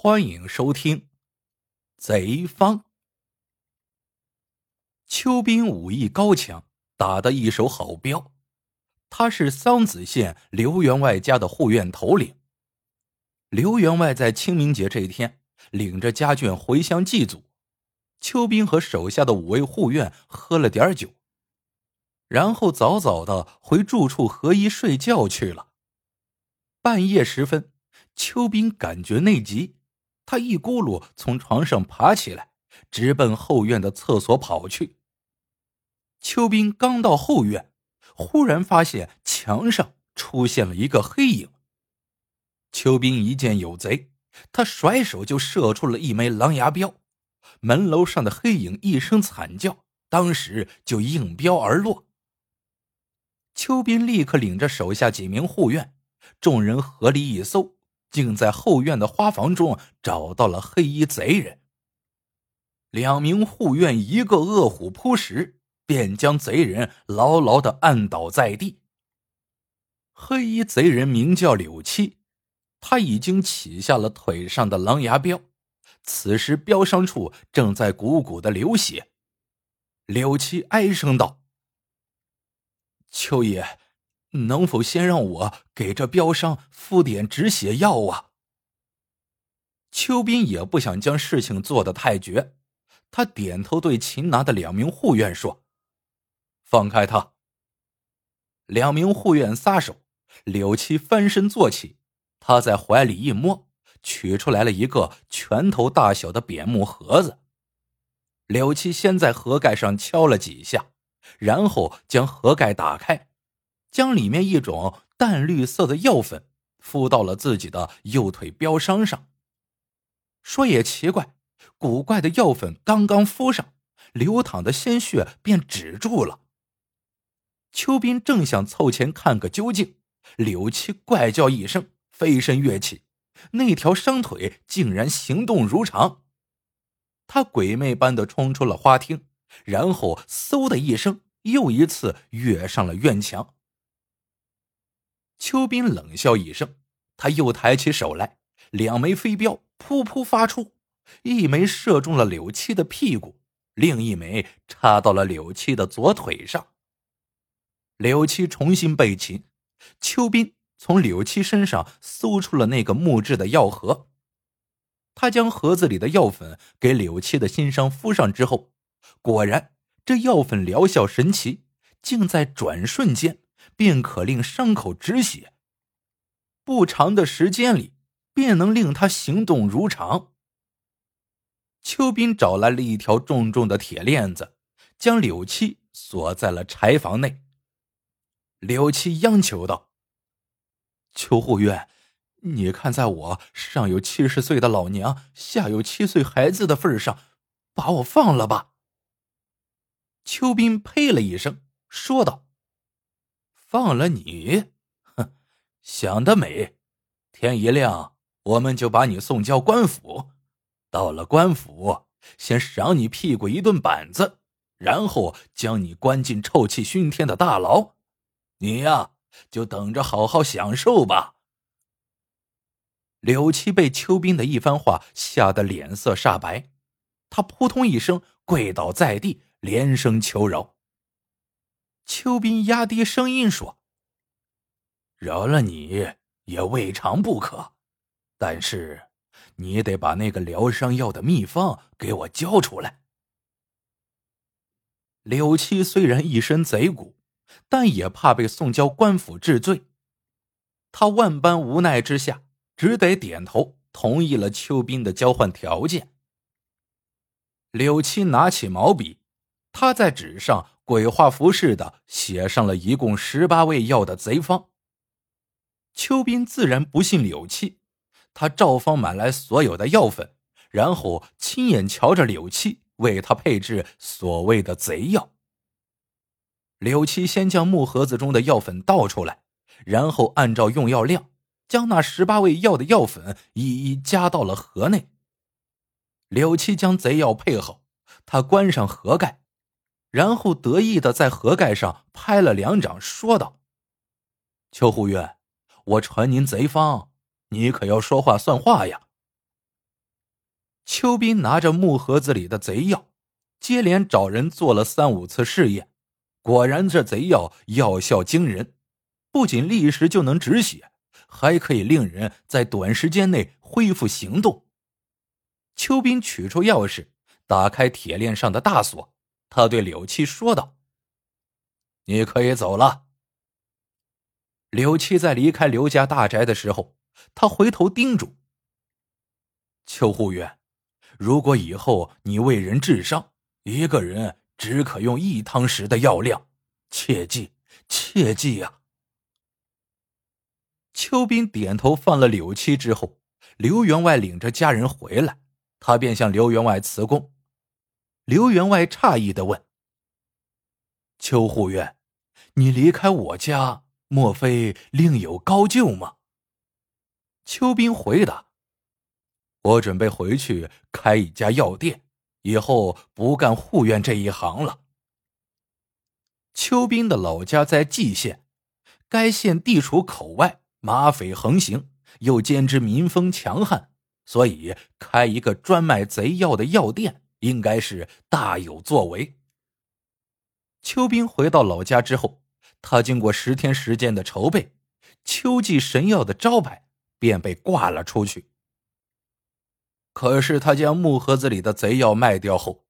欢迎收听《贼方》。邱斌武艺高强，打得一手好镖。他是桑梓县刘员外家的护院头领。刘员外在清明节这一天，领着家眷回乡祭祖。邱斌和手下的五位护院喝了点酒，然后早早的回住处合衣睡觉去了。半夜时分，邱斌感觉内急。他一咕噜从床上爬起来，直奔后院的厕所跑去。邱斌刚到后院，忽然发现墙上出现了一个黑影。邱斌一见有贼，他甩手就射出了一枚狼牙镖，门楼上的黑影一声惨叫，当时就应镖而落。邱斌立刻领着手下几名护院，众人合力一搜。竟在后院的花房中找到了黑衣贼人。两名护院一个饿虎扑食，便将贼人牢牢的按倒在地。黑衣贼人名叫柳七，他已经起下了腿上的狼牙镖，此时镖伤处正在鼓鼓的流血。柳七哀声道：“秋爷。”能否先让我给这镖商敷点止血药啊？邱斌也不想将事情做得太绝，他点头对擒拿的两名护院说：“放开他。”两名护院撒手，柳七翻身坐起，他在怀里一摸，取出来了一个拳头大小的扁木盒子。柳七先在盒盖上敲了几下，然后将盒盖打开。将里面一种淡绿色的药粉敷到了自己的右腿标伤上。说也奇怪，古怪的药粉刚刚敷上，流淌的鲜血便止住了。邱斌正想凑前看个究竟，柳七怪叫一声，飞身跃起，那条伤腿竟然行动如常。他鬼魅般的冲出了花厅，然后嗖的一声，又一次跃上了院墙。邱斌冷笑一声，他又抬起手来，两枚飞镖噗噗发出，一枚射中了柳七的屁股，另一枚插到了柳七的左腿上。柳七重新被擒，邱斌从柳七身上搜出了那个木质的药盒，他将盒子里的药粉给柳七的心伤敷上之后，果然这药粉疗效神奇，竟在转瞬间。便可令伤口止血，不长的时间里便能令他行动如常。邱斌找来了一条重重的铁链子，将柳七锁在了柴房内。柳七央求道：“邱护院，你看在我上有七十岁的老娘，下有七岁孩子的份上，把我放了吧。”邱斌呸了一声，说道。放了你，哼，想得美！天一亮，我们就把你送交官府。到了官府，先赏你屁股一顿板子，然后将你关进臭气熏天的大牢。你呀，就等着好好享受吧。柳七被邱斌的一番话吓得脸色煞白，他扑通一声跪倒在地，连声求饶。邱斌压低声音说：“饶了你也未尝不可，但是你得把那个疗伤药的秘方给我交出来。”柳七虽然一身贼骨，但也怕被送交官府治罪，他万般无奈之下，只得点头同意了邱斌的交换条件。柳七拿起毛笔，他在纸上。鬼画符似的写上了一共十八味药的贼方。邱斌自然不信柳七，他照方买来所有的药粉，然后亲眼瞧着柳七为他配制所谓的贼药。柳七先将木盒子中的药粉倒出来，然后按照用药量，将那十八味药的药粉一一加到了盒内。柳七将贼药配好，他关上盒盖。然后得意的在盒盖上拍了两掌，说道：“邱护院，我传您贼方，你可要说话算话呀。”邱斌拿着木盒子里的贼药，接连找人做了三五次试验，果然这贼药药效惊人，不仅立时就能止血，还可以令人在短时间内恢复行动。邱斌取出钥匙，打开铁链上的大锁，他对柳七说道：“你可以走了。”柳七在离开刘家大宅的时候，他回头叮嘱：“邱护院。”如果以后你为人治伤，一个人只可用一汤匙的药量，切记，切记呀！邱斌点头放了柳七之后，刘员外领着家人回来，他便向刘员外辞工。刘员外诧异的问：“邱护院，你离开我家，莫非另有高就吗？”邱斌回答。我准备回去开一家药店，以后不干护院这一行了。邱斌的老家在蓟县，该县地处口外，马匪横行，又兼之民风强悍，所以开一个专卖贼药的药店，应该是大有作为。邱斌回到老家之后，他经过十天时间的筹备，秋季神药的招牌便被挂了出去。可是他将木盒子里的贼药卖掉后，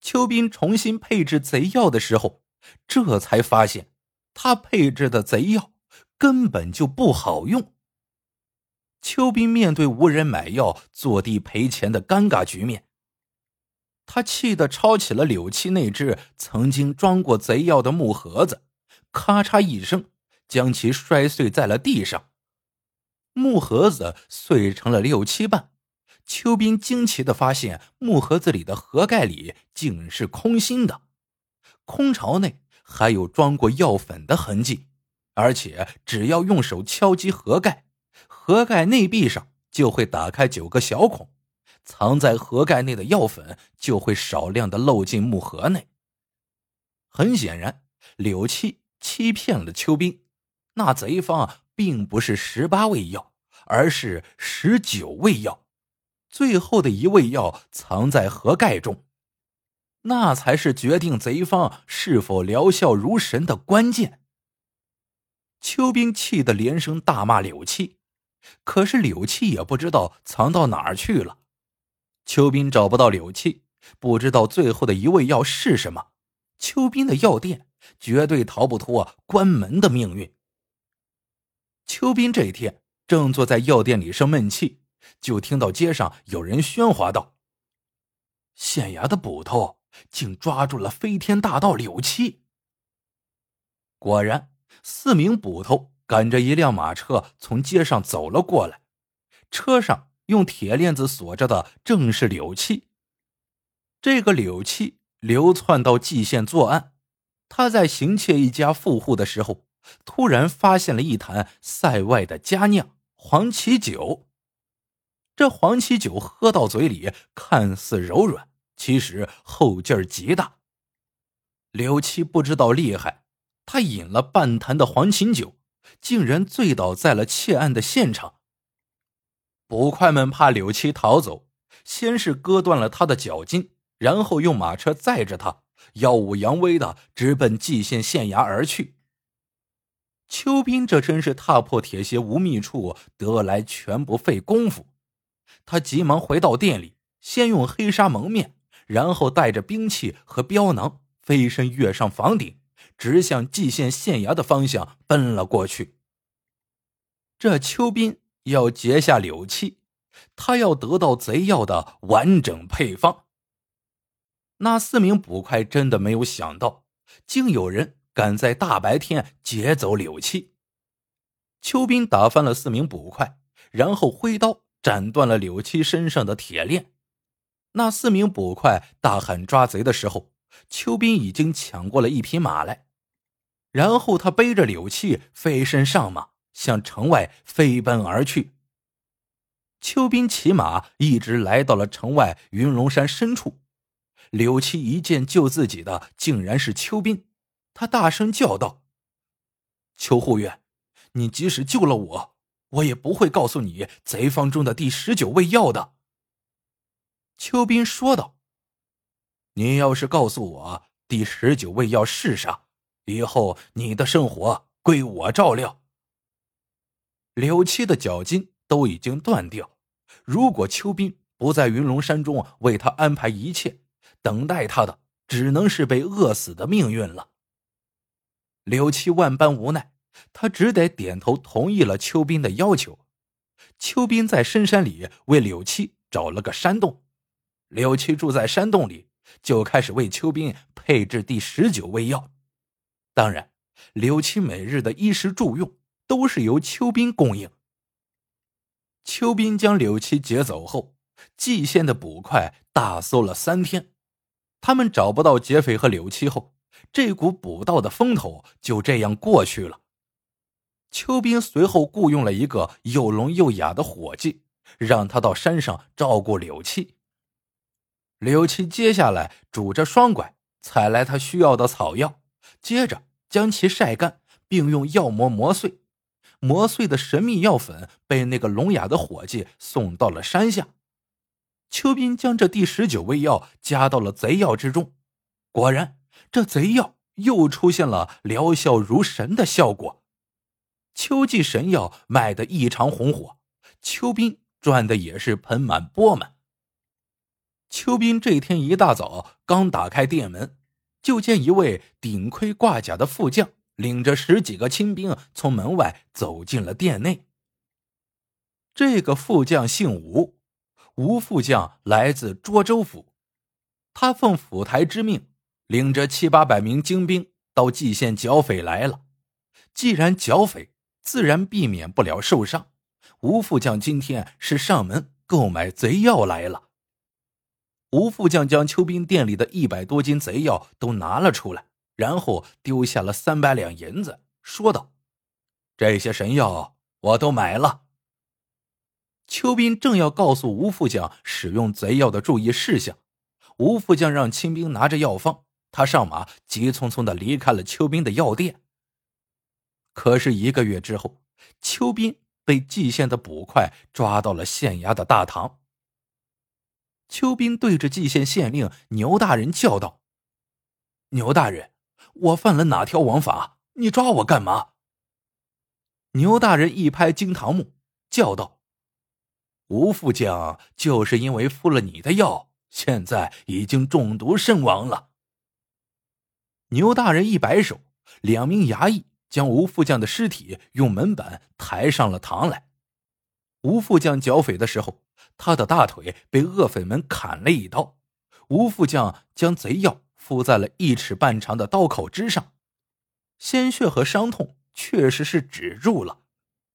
邱斌重新配置贼药的时候，这才发现他配置的贼药根本就不好用。邱斌面对无人买药、坐地赔钱的尴尬局面，他气得抄起了柳七那只曾经装过贼药的木盒子，咔嚓一声将其摔碎在了地上，木盒子碎成了六七瓣。邱斌惊奇的发现，木盒子里的盒盖里竟是空心的，空巢内还有装过药粉的痕迹，而且只要用手敲击盒盖，盒盖内壁上就会打开九个小孔，藏在盒盖内的药粉就会少量的漏进木盒内。很显然，柳七欺骗了邱斌，那贼方并不是十八味药，而是十九味药。最后的一味药藏在盒盖中，那才是决定贼方是否疗效如神的关键。邱兵气得连声大骂柳七，可是柳七也不知道藏到哪儿去了。邱斌找不到柳七，不知道最后的一味药是什么。邱斌的药店绝对逃不脱关门的命运。邱斌这一天正坐在药店里生闷气。就听到街上有人喧哗道：“县衙的捕头竟抓住了飞天大盗柳七。”果然，四名捕头赶着一辆马车从街上走了过来，车上用铁链子锁着的正是柳七。这个柳七流窜到蓟县作案，他在行窃一家富户的时候，突然发现了一坛塞外的佳酿黄芪酒。这黄芪酒喝到嘴里看似柔软，其实后劲儿极大。刘七不知道厉害，他饮了半坛的黄芪酒，竟然醉倒在了窃案的现场。捕快们怕柳七逃走，先是割断了他的脚筋，然后用马车载着他，耀武扬威的直奔蓟县县衙而去。邱斌这真是踏破铁鞋无觅处，得来全不费工夫。他急忙回到店里，先用黑纱蒙面，然后带着兵器和镖囊，飞身跃上房顶，直向蓟县县衙的方向奔了过去。这邱斌要劫下柳七，他要得到贼药的完整配方。那四名捕快真的没有想到，竟有人敢在大白天劫走柳七。邱斌打翻了四名捕快，然后挥刀。斩断了柳七身上的铁链，那四名捕快大喊抓贼的时候，邱斌已经抢过了一匹马来，然后他背着柳七飞身上马，向城外飞奔而去。邱斌骑马一直来到了城外云龙山深处，柳七一见救自己的竟然是邱斌，他大声叫道：“邱护院，你即使救了我！”我也不会告诉你贼方中的第十九味药的。邱斌说道：“你要是告诉我第十九味药是啥，以后你的生活归我照料。”柳七的脚筋都已经断掉，如果邱斌不在云龙山中为他安排一切，等待他的只能是被饿死的命运了。柳七万般无奈，他只得点头同意了邱斌的要求。邱斌在深山里为柳七找了个山洞，柳七住在山洞里，就开始为邱斌配制第十九味药。当然，柳七每日的衣食住用都是由邱斌供应。邱斌将柳七劫走后，蓟县的捕快大搜了三天，他们找不到劫匪和柳七后，这股捕盗的风头就这样过去了。邱斌随后雇佣了一个又聋又哑的伙计，让他到山上照顾柳七。柳七接下来拄着双拐，采来他需要的草药，接着将其晒干，并用药膜磨碎。磨碎的神秘药粉被那个聋哑的伙计送到了山下。邱斌将这第十九味药加到了贼药之中，果然，这贼药又出现了疗效如神的效果。秋季神药卖得异常红火，邱斌赚的也是盆满钵满。邱斌这天一大早刚打开店门，就见一位顶盔挂甲的副将领着十几个亲兵从门外走进了店内。这个副将姓吴，吴副将来自涿州府，他奉府台之命，领着七八百名精兵到蓟县剿匪来了。既然剿匪，自然避免不了受伤。吴副将今天是上门购买贼药来了。吴副将将邱兵店里的一百多斤贼药都拿了出来，然后丢下了三百两银子，说道：“这些神药我都买了。”邱斌正要告诉吴副将使用贼药的注意事项，吴副将让亲兵拿着药方，他上马，急匆匆的离开了邱斌的药店。可是一个月之后，邱斌被蓟县的捕快抓到了县衙的大堂。邱斌对着蓟县县令牛大人叫道：“牛大人，我犯了哪条王法？你抓我干嘛？”牛大人一拍惊堂木，叫道：“吴副将就是因为服了你的药，现在已经中毒身亡了。”牛大人一摆手，两名衙役。将吴副将的尸体用门板抬上了堂来。吴副将剿匪的时候，他的大腿被恶匪们砍了一刀。吴副将将贼药敷在了一尺半长的刀口之上，鲜血和伤痛确实是止住了。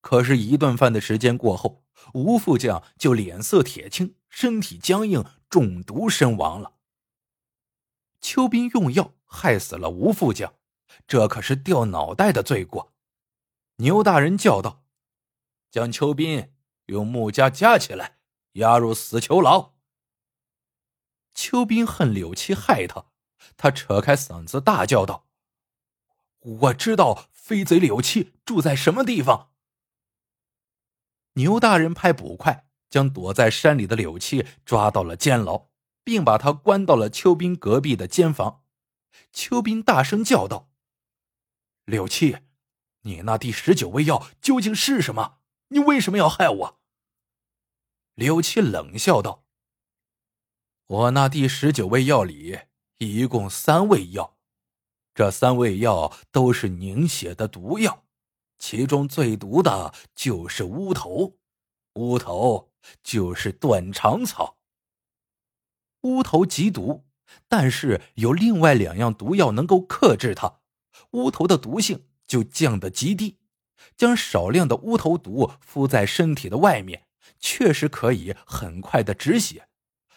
可是，一顿饭的时间过后，吴副将就脸色铁青，身体僵硬，中毒身亡了。邱斌用药害死了吴副将。这可是掉脑袋的罪过！牛大人叫道：“将邱斌用木夹夹起来，押入死囚牢。”邱斌恨柳七害他，他扯开嗓子大叫道：“我知道飞贼柳七住在什么地方。”牛大人派捕快将躲在山里的柳七抓到了监牢，并把他关到了邱斌隔壁的监房。邱斌大声叫道。柳七，你那第十九味药究竟是什么？你为什么要害我？柳七冷笑道：“我那第十九味药里一共三味药，这三味药都是凝血的毒药，其中最毒的就是乌头。乌头就是断肠草。乌头极毒，但是有另外两样毒药能够克制它。”乌头的毒性就降得极低，将少量的乌头毒敷在身体的外面，确实可以很快的止血，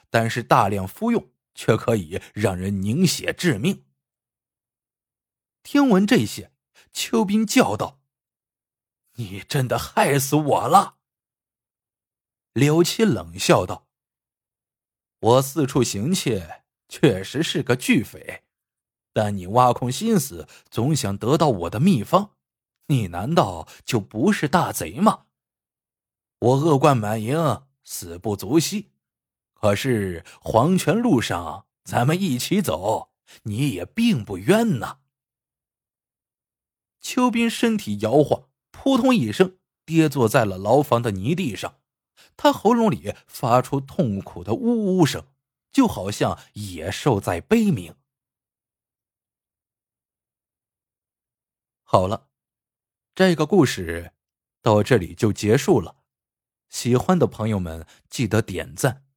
但是大量服用却可以让人凝血致命。听闻这些，邱斌叫道：“你真的害死我了！”柳七冷笑道：“我四处行窃，确实是个巨匪。”但你挖空心思，总想得到我的秘方，你难道就不是大贼吗？我恶贯满盈，死不足惜，可是黄泉路上，咱们一起走，你也并不冤呐。邱斌身体摇晃，扑通一声跌坐在了牢房的泥地上，他喉咙里发出痛苦的呜呜声，就好像野兽在悲鸣。好了，这个故事到这里就结束了。喜欢的朋友们记得点赞、